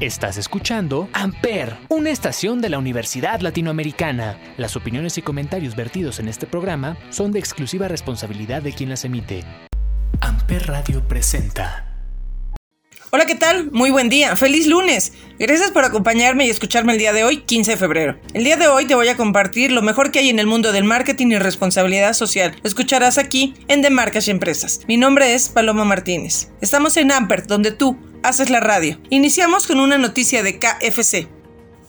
Estás escuchando Amper, una estación de la Universidad Latinoamericana. Las opiniones y comentarios vertidos en este programa son de exclusiva responsabilidad de quien las emite. Amper Radio presenta. Hola, ¿qué tal? Muy buen día. Feliz lunes. Gracias por acompañarme y escucharme el día de hoy, 15 de febrero. El día de hoy te voy a compartir lo mejor que hay en el mundo del marketing y responsabilidad social. Lo escucharás aquí en De Marcas y Empresas. Mi nombre es Paloma Martínez. Estamos en Amper, donde tú haces la radio. Iniciamos con una noticia de KFC.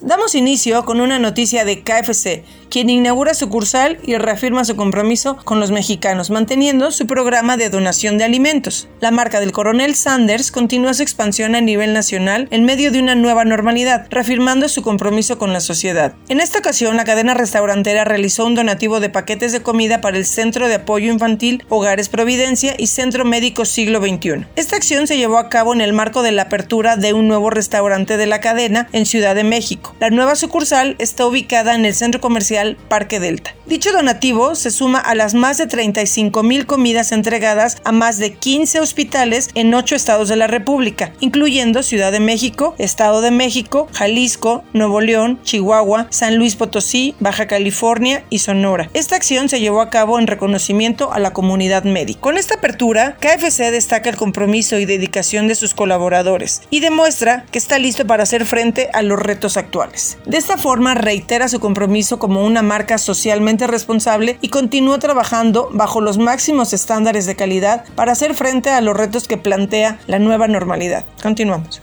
Damos inicio con una noticia de KFC, quien inaugura sucursal y reafirma su compromiso con los mexicanos, manteniendo su programa de donación de alimentos. La marca del coronel Sanders continúa su expansión a nivel nacional en medio de una nueva normalidad, reafirmando su compromiso con la sociedad. En esta ocasión, la cadena restaurantera realizó un donativo de paquetes de comida para el Centro de Apoyo Infantil Hogares Providencia y Centro Médico Siglo XXI. Esta acción se llevó a cabo en el marco de la apertura de un nuevo restaurante de la cadena en Ciudad de México. La nueva sucursal está ubicada en el centro comercial Parque Delta. Dicho donativo se suma a las más de 35 mil comidas entregadas a más de 15 hospitales en 8 estados de la República, incluyendo Ciudad de México, Estado de México, Jalisco, Nuevo León, Chihuahua, San Luis Potosí, Baja California y Sonora. Esta acción se llevó a cabo en reconocimiento a la comunidad médica. Con esta apertura, KFC destaca el compromiso y dedicación de sus colaboradores y demuestra que está listo para hacer frente a los retos actuales. De esta forma reitera su compromiso como una marca socialmente responsable y continúa trabajando bajo los máximos estándares de calidad para hacer frente a los retos que plantea la nueva normalidad. Continuamos.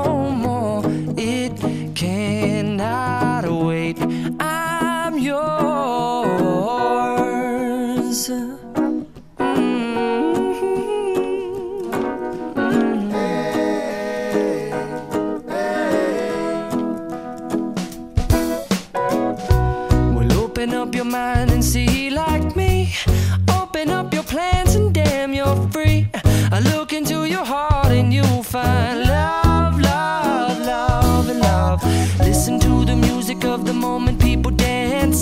cannot wait. I'm yours.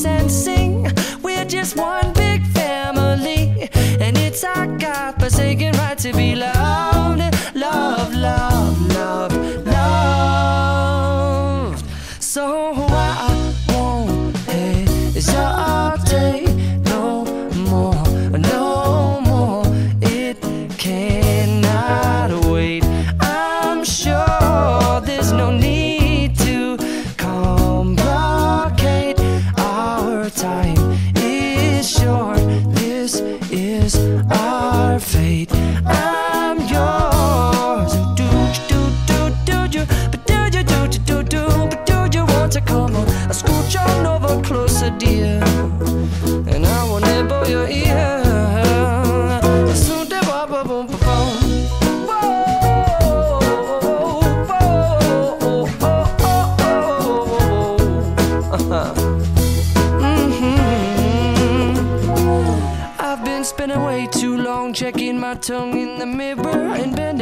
And sing. We're just one big family, and it's our God forsaken right to be loved, love, love, love, Monte Carlo. Ascolcia un nuovo closer, dear. And I will nibble your ear.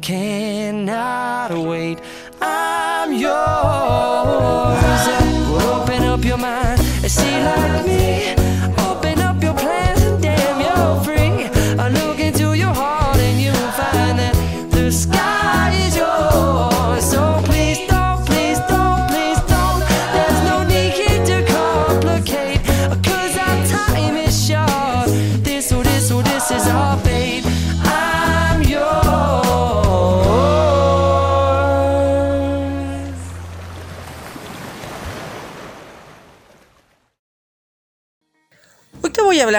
cannot wait. I'm yours. Well, open up your mind and see like me.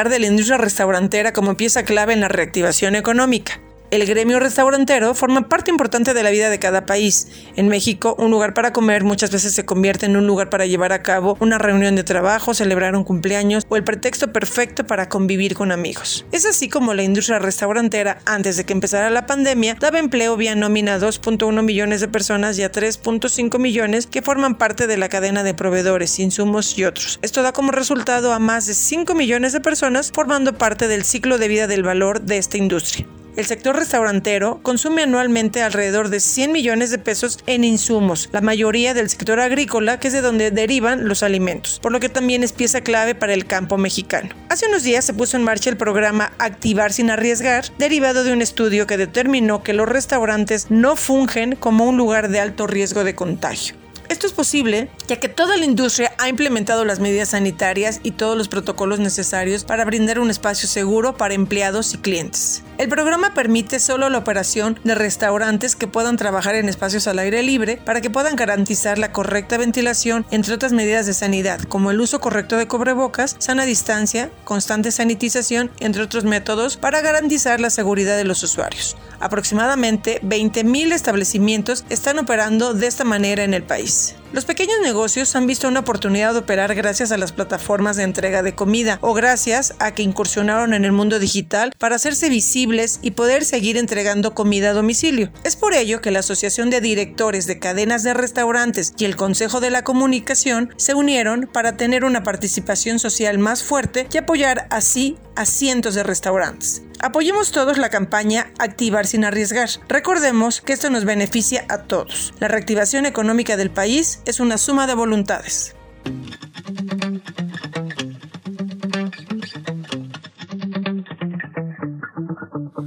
De la industria restaurantera como pieza clave en la reactivación económica. El gremio restaurantero forma parte importante de la vida de cada país. En México, un lugar para comer muchas veces se convierte en un lugar para llevar a cabo una reunión de trabajo, celebrar un cumpleaños o el pretexto perfecto para convivir con amigos. Es así como la industria restaurantera, antes de que empezara la pandemia, daba empleo vía nómina a 2.1 millones de personas y a 3.5 millones que forman parte de la cadena de proveedores, insumos y otros. Esto da como resultado a más de 5 millones de personas formando parte del ciclo de vida del valor de esta industria. El sector restaurantero consume anualmente alrededor de 100 millones de pesos en insumos, la mayoría del sector agrícola, que es de donde derivan los alimentos, por lo que también es pieza clave para el campo mexicano. Hace unos días se puso en marcha el programa Activar sin arriesgar, derivado de un estudio que determinó que los restaurantes no fungen como un lugar de alto riesgo de contagio. Esto es posible ya que toda la industria ha implementado las medidas sanitarias y todos los protocolos necesarios para brindar un espacio seguro para empleados y clientes. El programa permite solo la operación de restaurantes que puedan trabajar en espacios al aire libre para que puedan garantizar la correcta ventilación, entre otras medidas de sanidad, como el uso correcto de cubrebocas, sana distancia, constante sanitización, entre otros métodos para garantizar la seguridad de los usuarios. Aproximadamente 20.000 establecimientos están operando de esta manera en el país. peace. Los pequeños negocios han visto una oportunidad de operar gracias a las plataformas de entrega de comida o gracias a que incursionaron en el mundo digital para hacerse visibles y poder seguir entregando comida a domicilio. Es por ello que la Asociación de Directores de Cadenas de Restaurantes y el Consejo de la Comunicación se unieron para tener una participación social más fuerte y apoyar así a cientos de restaurantes. Apoyemos todos la campaña Activar sin arriesgar. Recordemos que esto nos beneficia a todos. La reactivación económica del país es una suma de voluntades.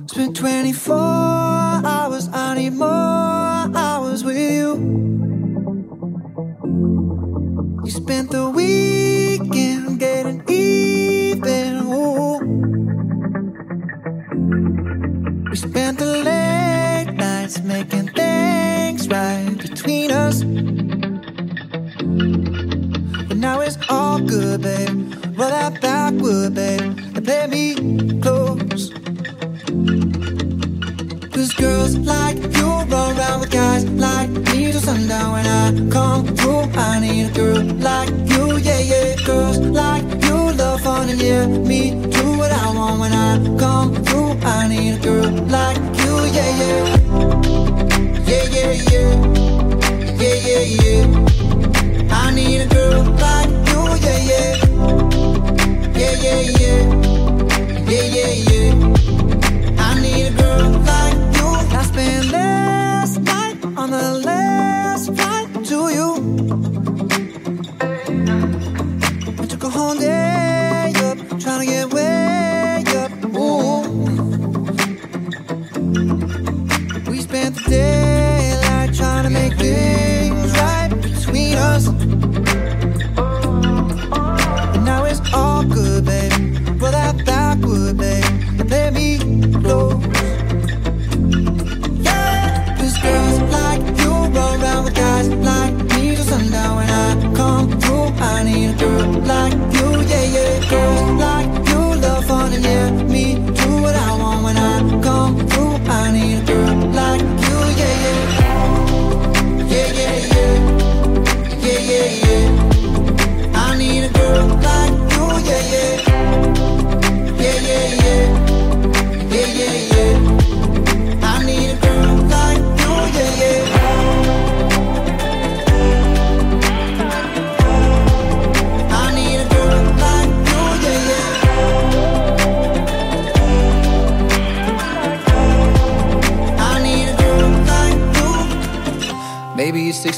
Spent 24 hours, I need more hours with you. You spent the weekend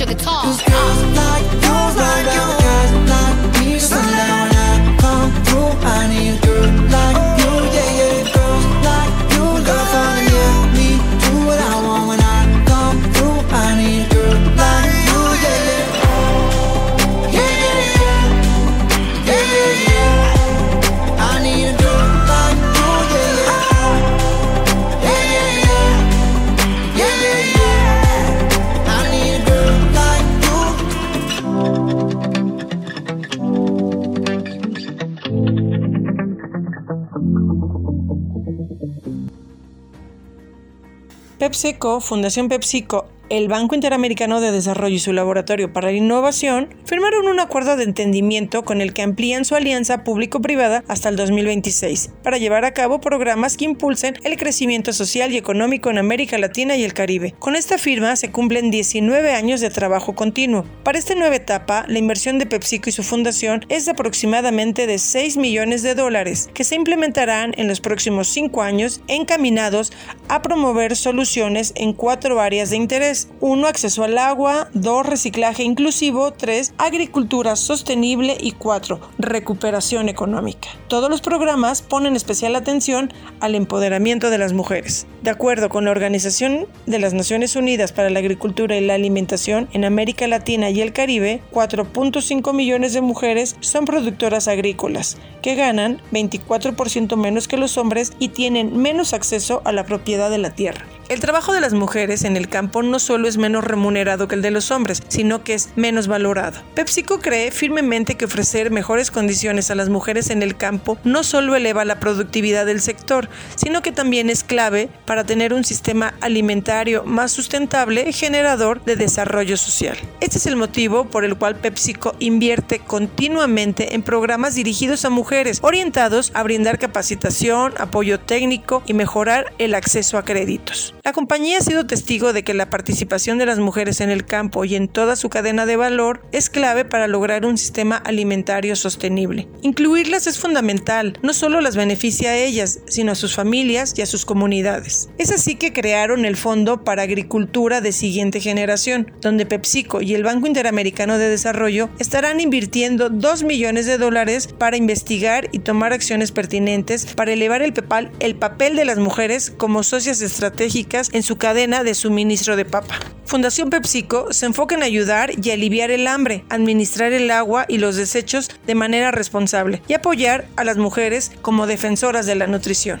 your guitar. Cause girls like you, PepsiCo, Fundación PepsiCo, el Banco Interamericano de Desarrollo y su Laboratorio para la Innovación firmaron un acuerdo de entendimiento con el que amplían su alianza público-privada hasta el 2026 para llevar a cabo programas que impulsen el crecimiento social y económico en América Latina y el Caribe. Con esta firma se cumplen 19 años de trabajo continuo. Para esta nueva etapa, la inversión de PepsiCo y su fundación es de aproximadamente de 6 millones de dólares que se implementarán en los próximos 5 años encaminados a promover soluciones en cuatro áreas de interés 1. Acceso al agua. 2. Reciclaje inclusivo. 3. Agricultura sostenible. Y 4. Recuperación económica. Todos los programas ponen especial atención al empoderamiento de las mujeres. De acuerdo con la Organización de las Naciones Unidas para la Agricultura y la Alimentación, en América Latina y el Caribe, 4.5 millones de mujeres son productoras agrícolas, que ganan 24% menos que los hombres y tienen menos acceso a la propiedad de la tierra. El trabajo de las mujeres en el campo no solo es menos remunerado que el de los hombres, sino que es menos valorado. PepsiCo cree firmemente que ofrecer mejores condiciones a las mujeres en el campo no solo eleva la productividad del sector, sino que también es clave para tener un sistema alimentario más sustentable generador de desarrollo social. Este es el motivo por el cual PepsiCo invierte continuamente en programas dirigidos a mujeres, orientados a brindar capacitación, apoyo técnico y mejorar el acceso a créditos. La compañía ha sido testigo de que la participación de las mujeres en el campo y en toda su cadena de valor es clave para lograr un sistema alimentario sostenible. Incluirlas es fundamental, no solo las beneficia a ellas, sino a sus familias y a sus comunidades. Es así que crearon el Fondo para Agricultura de Siguiente Generación, donde PepsiCo y el Banco Interamericano de Desarrollo estarán invirtiendo 2 millones de dólares para investigar y tomar acciones pertinentes para elevar el, pepal- el papel de las mujeres como socias estratégicas en su cadena de suministro de papa. Fundación PepsiCo se enfoca en ayudar y aliviar el hambre, administrar el agua y los desechos de manera responsable y apoyar a las mujeres como defensoras de la nutrición.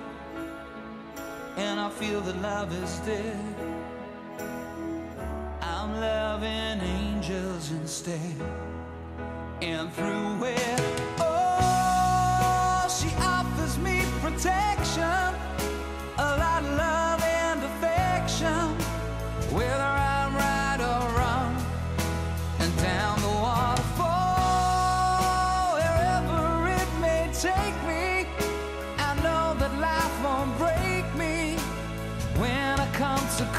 and I feel that love is dead, I'm loving angels instead. And through it, oh, she offers me protection, a lot of love and affection,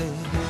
angels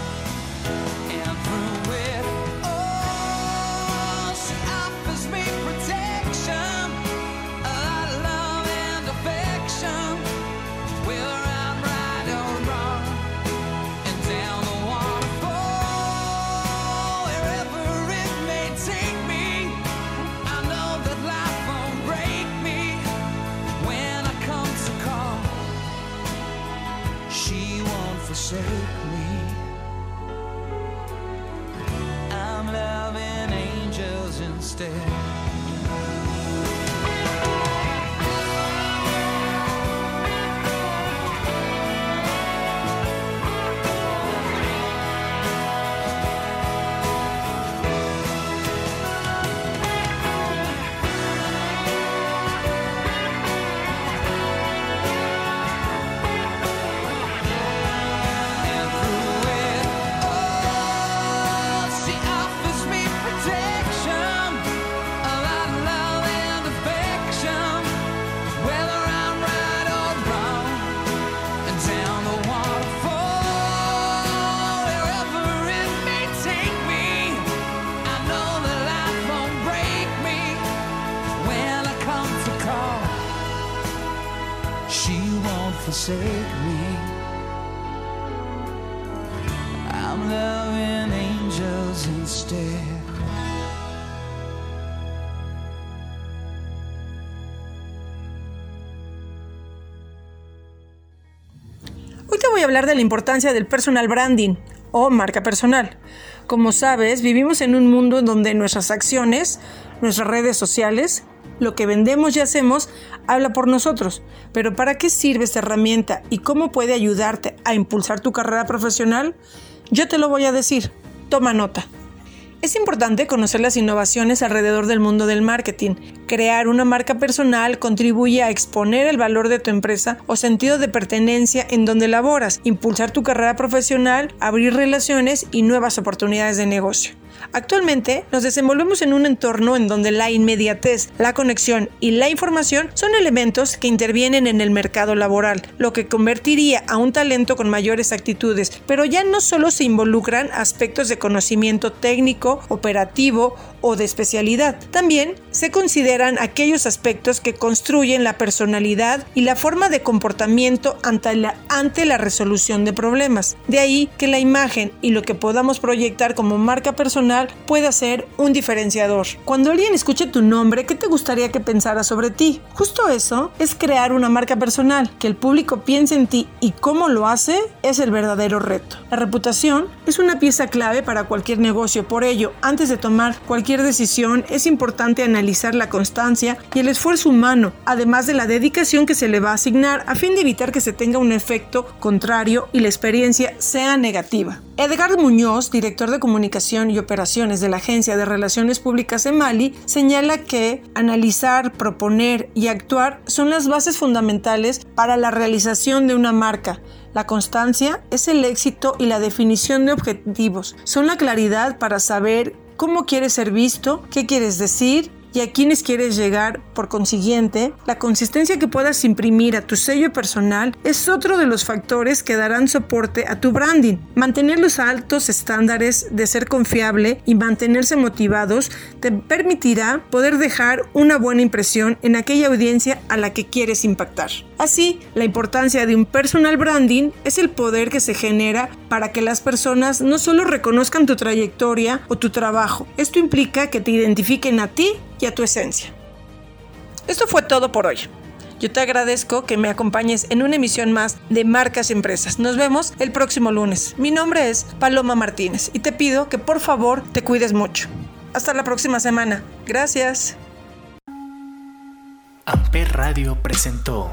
forsake me. Hoy te voy a hablar de la importancia del personal branding o marca personal. Como sabes, vivimos en un mundo en donde nuestras acciones, nuestras redes sociales, lo que vendemos y hacemos, habla por nosotros. Pero ¿para qué sirve esta herramienta y cómo puede ayudarte a impulsar tu carrera profesional? Yo te lo voy a decir. Toma nota. Es importante conocer las innovaciones alrededor del mundo del marketing. Crear una marca personal contribuye a exponer el valor de tu empresa o sentido de pertenencia en donde laboras, impulsar tu carrera profesional, abrir relaciones y nuevas oportunidades de negocio. Actualmente nos desenvolvemos en un entorno en donde la inmediatez, la conexión y la información son elementos que intervienen en el mercado laboral, lo que convertiría a un talento con mayores actitudes, pero ya no solo se involucran aspectos de conocimiento técnico, operativo o de especialidad, también se consideran aquellos aspectos que construyen la personalidad y la forma de comportamiento ante la, ante la resolución de problemas. De ahí que la imagen y lo que podamos proyectar como marca personal pueda ser un diferenciador. Cuando alguien escuche tu nombre, ¿qué te gustaría que pensara sobre ti? Justo eso es crear una marca personal. Que el público piense en ti y cómo lo hace es el verdadero reto. La reputación es una pieza clave para cualquier negocio. Por ello, antes de tomar cualquier decisión, es importante analizar la constancia y el esfuerzo humano, además de la dedicación que se le va a asignar a fin de evitar que se tenga un efecto contrario y la experiencia sea negativa. Edgar Muñoz, director de comunicación y operaciones de la Agencia de Relaciones Públicas en Mali, señala que analizar, proponer y actuar son las bases fundamentales para la realización de una marca. La constancia es el éxito y la definición de objetivos. Son la claridad para saber cómo quieres ser visto, qué quieres decir y a quiénes quieres llegar. Por consiguiente, la consistencia que puedas imprimir a tu sello personal es otro de los factores que darán soporte a tu branding. Mantener los altos estándares de ser confiable y mantenerse motivados te permitirá poder dejar una buena impresión en aquella audiencia a la que quieres impactar. Así, la importancia de un personal branding es el poder que se genera para que las personas no solo reconozcan tu trayectoria o tu trabajo, esto implica que te identifiquen a ti y a tu esencia. Esto fue todo por hoy. Yo te agradezco que me acompañes en una emisión más de Marcas y Empresas. Nos vemos el próximo lunes. Mi nombre es Paloma Martínez y te pido que por favor te cuides mucho. Hasta la próxima semana. Gracias. Amper Radio presentó